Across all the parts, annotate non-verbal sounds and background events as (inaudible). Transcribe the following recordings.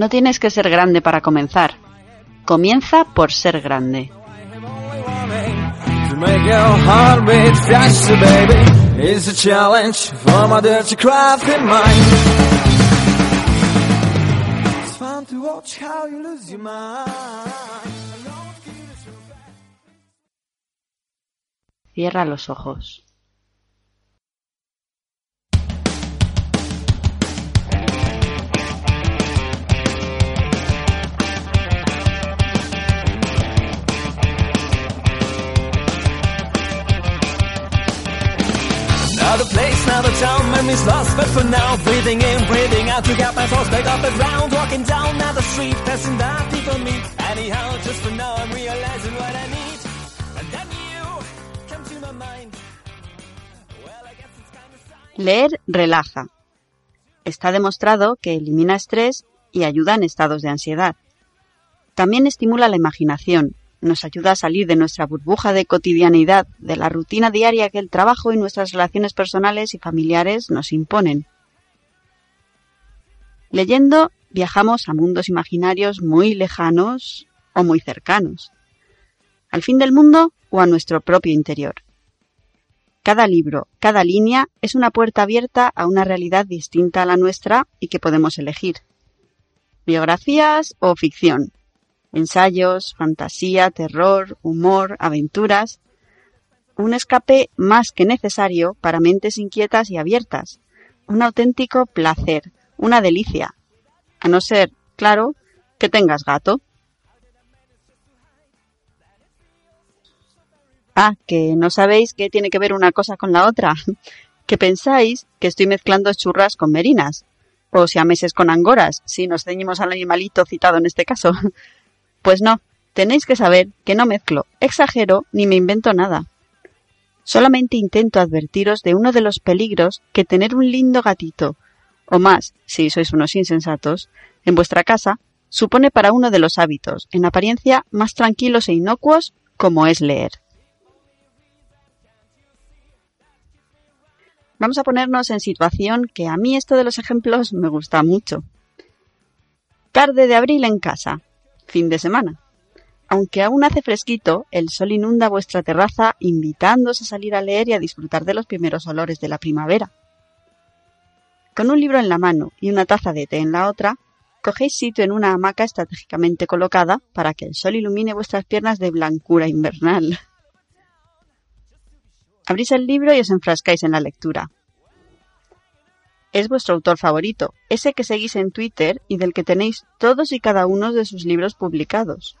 No tienes que ser grande para comenzar. Comienza por ser grande. Cierra los ojos. Leer relaja. Está demostrado que elimina estrés y ayuda en estados de ansiedad. También estimula la imaginación, nos ayuda a salir de nuestra burbuja de cotidianidad, de la rutina diaria que el trabajo y nuestras relaciones personales y familiares nos imponen. Leyendo viajamos a mundos imaginarios muy lejanos o muy cercanos, al fin del mundo o a nuestro propio interior. Cada libro, cada línea es una puerta abierta a una realidad distinta a la nuestra y que podemos elegir. Biografías o ficción, ensayos, fantasía, terror, humor, aventuras. Un escape más que necesario para mentes inquietas y abiertas. Un auténtico placer, una delicia. A no ser, claro, que tengas gato. Ah, que no sabéis qué tiene que ver una cosa con la otra. (laughs) que pensáis que estoy mezclando churras con merinas. O si a meses con angoras, si nos ceñimos al animalito citado en este caso. (laughs) Pues no, tenéis que saber que no mezclo, exagero ni me invento nada. Solamente intento advertiros de uno de los peligros que tener un lindo gatito, o más, si sois unos insensatos, en vuestra casa, supone para uno de los hábitos, en apariencia más tranquilos e inocuos, como es leer. Vamos a ponernos en situación que a mí esto de los ejemplos me gusta mucho. Tarde de abril en casa fin de semana. Aunque aún hace fresquito, el sol inunda vuestra terraza invitándoos a salir a leer y a disfrutar de los primeros olores de la primavera. Con un libro en la mano y una taza de té en la otra, cogéis sitio en una hamaca estratégicamente colocada para que el sol ilumine vuestras piernas de blancura invernal. Abrís el libro y os enfrascáis en la lectura es vuestro autor favorito, ese que seguís en Twitter y del que tenéis todos y cada uno de sus libros publicados.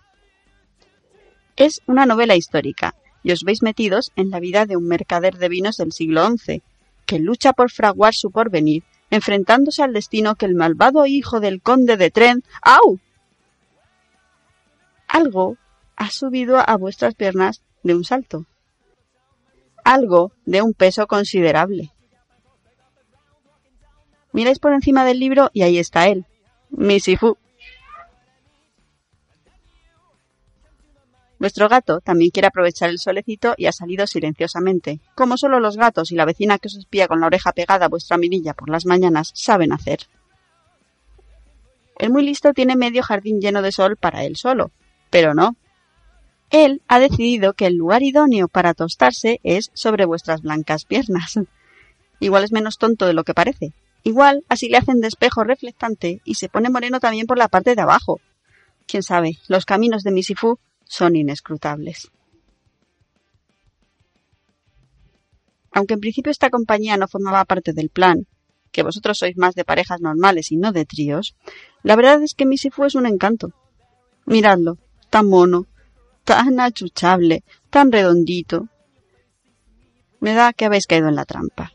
Es una novela histórica, y os veis metidos en la vida de un mercader de vinos del siglo XI, que lucha por fraguar su porvenir, enfrentándose al destino que el malvado hijo del conde de Tren, ¡au! Algo ha subido a vuestras piernas de un salto. Algo de un peso considerable. Miráis por encima del libro y ahí está él, Misifu. Vuestro gato también quiere aprovechar el solecito y ha salido silenciosamente, como solo los gatos y la vecina que os espía con la oreja pegada a vuestra mirilla por las mañanas saben hacer. El muy listo tiene medio jardín lleno de sol para él solo, pero no. Él ha decidido que el lugar idóneo para tostarse es sobre vuestras blancas piernas. Igual es menos tonto de lo que parece, Igual así le hacen despejo reflectante y se pone moreno también por la parte de abajo. Quién sabe, los caminos de Misifu son inescrutables. Aunque en principio esta compañía no formaba parte del plan, que vosotros sois más de parejas normales y no de tríos, la verdad es que Misifu es un encanto. Miradlo, tan mono, tan achuchable, tan redondito. Me da que habéis caído en la trampa.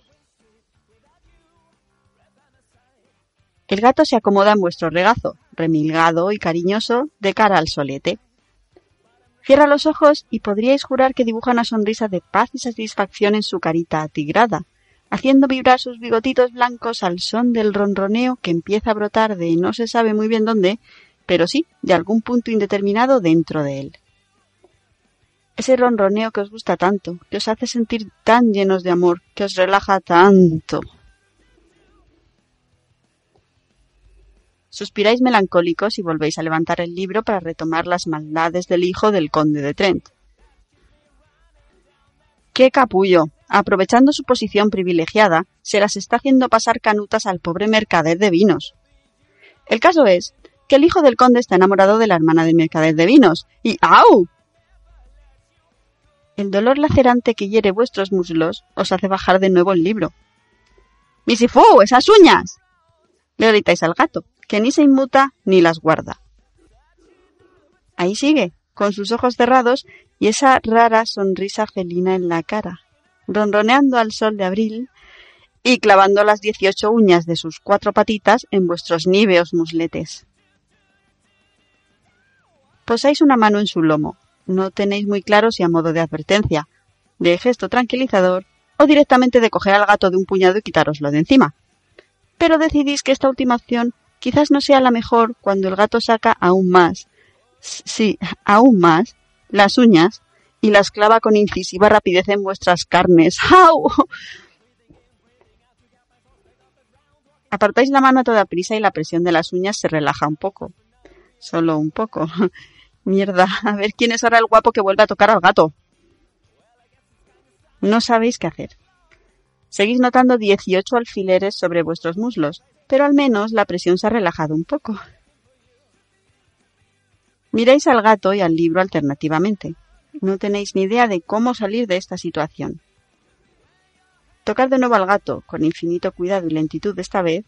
El gato se acomoda en vuestro regazo, remilgado y cariñoso, de cara al solete. Cierra los ojos y podríais jurar que dibuja una sonrisa de paz y satisfacción en su carita atigrada, haciendo vibrar sus bigotitos blancos al son del ronroneo que empieza a brotar de no se sabe muy bien dónde, pero sí de algún punto indeterminado dentro de él. Ese ronroneo que os gusta tanto, que os hace sentir tan llenos de amor, que os relaja tanto. Suspiráis melancólicos y volvéis a levantar el libro para retomar las maldades del hijo del conde de Trent. ¡Qué capullo! Aprovechando su posición privilegiada, se las está haciendo pasar canutas al pobre mercader de vinos. El caso es que el hijo del conde está enamorado de la hermana del mercader de vinos y ¡au! El dolor lacerante que hiere vuestros muslos os hace bajar de nuevo el libro. ¡Misifú! ¡Esas uñas! Le gritáis al gato, que ni se inmuta ni las guarda. Ahí sigue, con sus ojos cerrados y esa rara sonrisa felina en la cara, ronroneando al sol de abril y clavando las dieciocho uñas de sus cuatro patitas en vuestros níveos musletes. Posáis una mano en su lomo. No tenéis muy claro si a modo de advertencia, de gesto tranquilizador o directamente de coger al gato de un puñado y quitároslo de encima. Pero decidís que esta última opción quizás no sea la mejor cuando el gato saca aún más, sí, aún más, las uñas y las clava con incisiva rapidez en vuestras carnes. (laughs) ¡Au! Apartáis la mano a toda prisa y la presión de las uñas se relaja un poco. Solo un poco. (laughs) Mierda, a ver quién es ahora el guapo que vuelve a tocar al gato. No sabéis qué hacer. Seguís notando 18 alfileres sobre vuestros muslos, pero al menos la presión se ha relajado un poco. Miráis al gato y al libro alternativamente. No tenéis ni idea de cómo salir de esta situación. Tocar de nuevo al gato, con infinito cuidado y lentitud esta vez,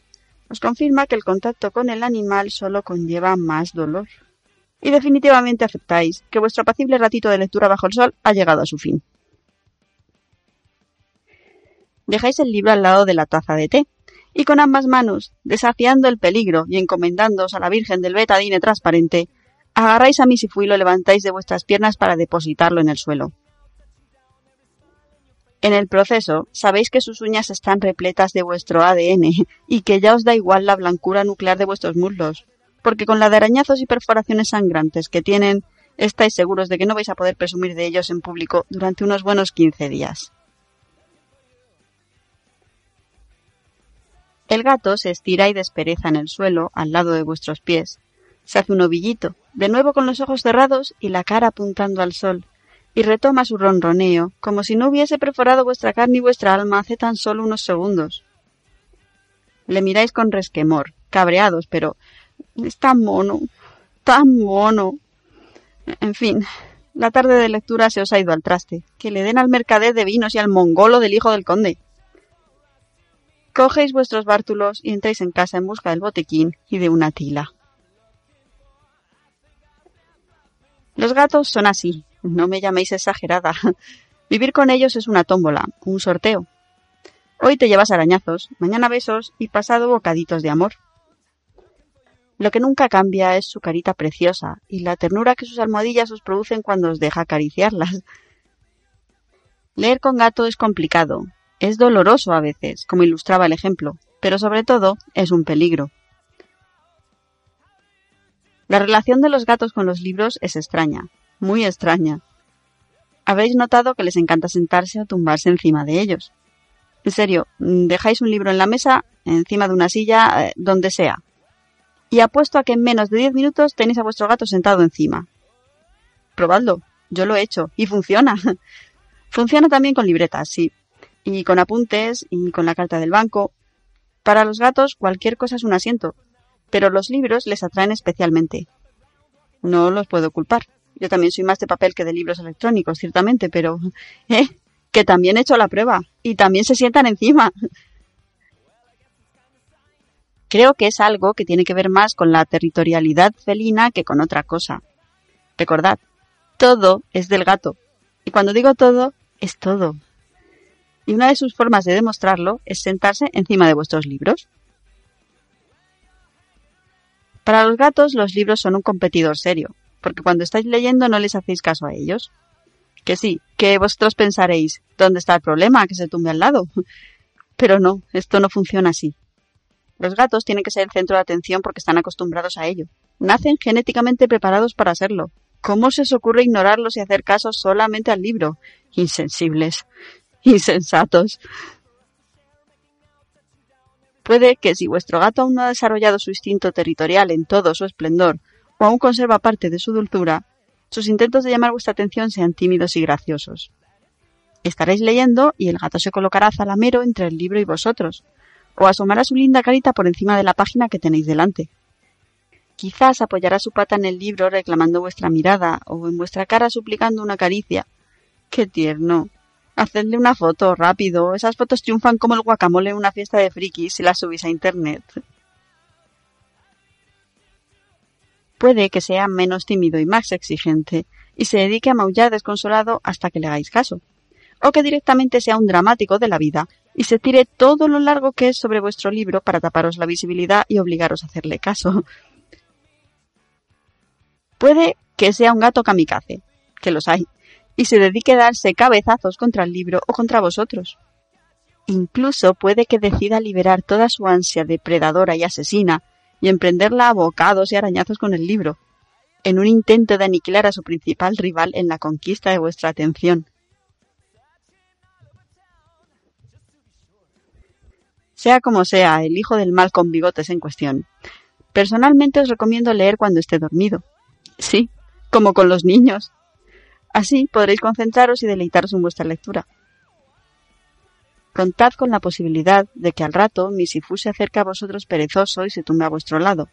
os confirma que el contacto con el animal solo conlleva más dolor. Y definitivamente aceptáis que vuestro apacible ratito de lectura bajo el sol ha llegado a su fin. Dejáis el libro al lado de la taza de té, y con ambas manos, desafiando el peligro y encomendándoos a la Virgen del Betadine transparente, agarráis a Misifu y lo levantáis de vuestras piernas para depositarlo en el suelo. En el proceso, sabéis que sus uñas están repletas de vuestro ADN y que ya os da igual la blancura nuclear de vuestros muslos, porque con la de arañazos y perforaciones sangrantes que tienen, estáis seguros de que no vais a poder presumir de ellos en público durante unos buenos 15 días. El gato se estira y despereza en el suelo al lado de vuestros pies. Se hace un ovillito, de nuevo con los ojos cerrados y la cara apuntando al sol, y retoma su ronroneo, como si no hubiese perforado vuestra carne y vuestra alma hace tan solo unos segundos. Le miráis con resquemor, cabreados, pero es tan mono, tan mono. En fin, la tarde de lectura se os ha ido al traste. Que le den al mercader de vinos y al mongolo del hijo del conde. Cogéis vuestros bártulos y entráis en casa en busca del botequín y de una tila. Los gatos son así, no me llaméis exagerada. (laughs) Vivir con ellos es una tómbola, un sorteo. Hoy te llevas arañazos, mañana besos y pasado bocaditos de amor. Lo que nunca cambia es su carita preciosa y la ternura que sus almohadillas os producen cuando os deja acariciarlas. Leer con gato es complicado, es doloroso a veces, como ilustraba el ejemplo, pero sobre todo es un peligro. La relación de los gatos con los libros es extraña, muy extraña. Habréis notado que les encanta sentarse o tumbarse encima de ellos. En serio, dejáis un libro en la mesa, encima de una silla, eh, donde sea. Y apuesto a que en menos de diez minutos tenéis a vuestro gato sentado encima. Probadlo, yo lo he hecho, y funciona. (laughs) funciona también con libretas, sí, y con apuntes y con la carta del banco. Para los gatos cualquier cosa es un asiento, pero los libros les atraen especialmente. No los puedo culpar. Yo también soy más de papel que de libros electrónicos, ciertamente, pero (laughs) ¿eh? que también he hecho la prueba y también se sientan encima. Creo que es algo que tiene que ver más con la territorialidad felina que con otra cosa. Recordad, todo es del gato. Y cuando digo todo, es todo y una de sus formas de demostrarlo es sentarse encima de vuestros libros. Para los gatos los libros son un competidor serio, porque cuando estáis leyendo no les hacéis caso a ellos. Que sí, que vosotros pensaréis, ¿dónde está el problema? Que se tumbe al lado. (laughs) Pero no, esto no funciona así. Los gatos tienen que ser el centro de atención porque están acostumbrados a ello. Nacen genéticamente preparados para serlo. ¿Cómo se os ocurre ignorarlos y hacer caso solamente al libro? Insensibles (laughs) insensatos. Puede que si vuestro gato aún no ha desarrollado su instinto territorial en todo su esplendor, o aún conserva parte de su dulzura, sus intentos de llamar vuestra atención sean tímidos y graciosos. Estaréis leyendo y el gato se colocará zalamero entre el libro y vosotros, o asomará su linda carita por encima de la página que tenéis delante. Quizás apoyará su pata en el libro reclamando vuestra mirada, o en vuestra cara suplicando una caricia. ¡Qué tierno! Hacedle una foto, rápido. Esas fotos triunfan como el guacamole en una fiesta de frikis si las subís a internet. Puede que sea menos tímido y más exigente, y se dedique a maullar desconsolado hasta que le hagáis caso. O que directamente sea un dramático de la vida y se tire todo lo largo que es sobre vuestro libro para taparos la visibilidad y obligaros a hacerle caso. Puede que sea un gato kamikaze, que los hay, y se dedique a darse cabezazos contra el libro o contra vosotros. Incluso puede que decida liberar toda su ansia depredadora y asesina y emprenderla a bocados y arañazos con el libro, en un intento de aniquilar a su principal rival en la conquista de vuestra atención. Sea como sea, el hijo del mal con bigotes en cuestión. Personalmente os recomiendo leer cuando esté dormido. Sí, como con los niños. Así podréis concentraros y deleitaros en vuestra lectura. Contad con la posibilidad de que al rato Misifu se acerque a vosotros perezoso y se tumbe a vuestro lado.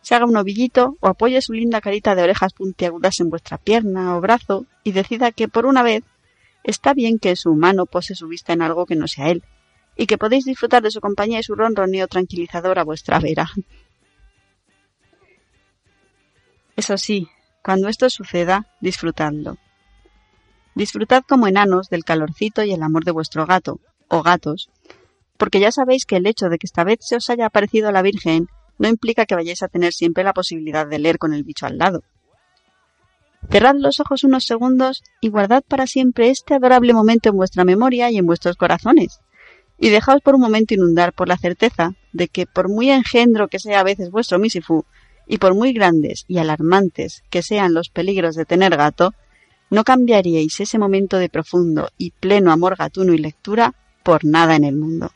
Se haga un ovillito o apoye su linda carita de orejas puntiagudas en vuestra pierna o brazo y decida que por una vez está bien que su mano pose su vista en algo que no sea él y que podéis disfrutar de su compañía y su ronroneo tranquilizador a vuestra vera. Eso sí, cuando esto suceda, disfrutadlo. Disfrutad como enanos del calorcito y el amor de vuestro gato, o gatos, porque ya sabéis que el hecho de que esta vez se os haya aparecido la Virgen no implica que vayáis a tener siempre la posibilidad de leer con el bicho al lado. Cerrad los ojos unos segundos y guardad para siempre este adorable momento en vuestra memoria y en vuestros corazones, y dejaos por un momento inundar por la certeza de que por muy engendro que sea a veces vuestro Misifu, y por muy grandes y alarmantes que sean los peligros de tener gato, no cambiaríais ese momento de profundo y pleno amor gatuno y lectura por nada en el mundo.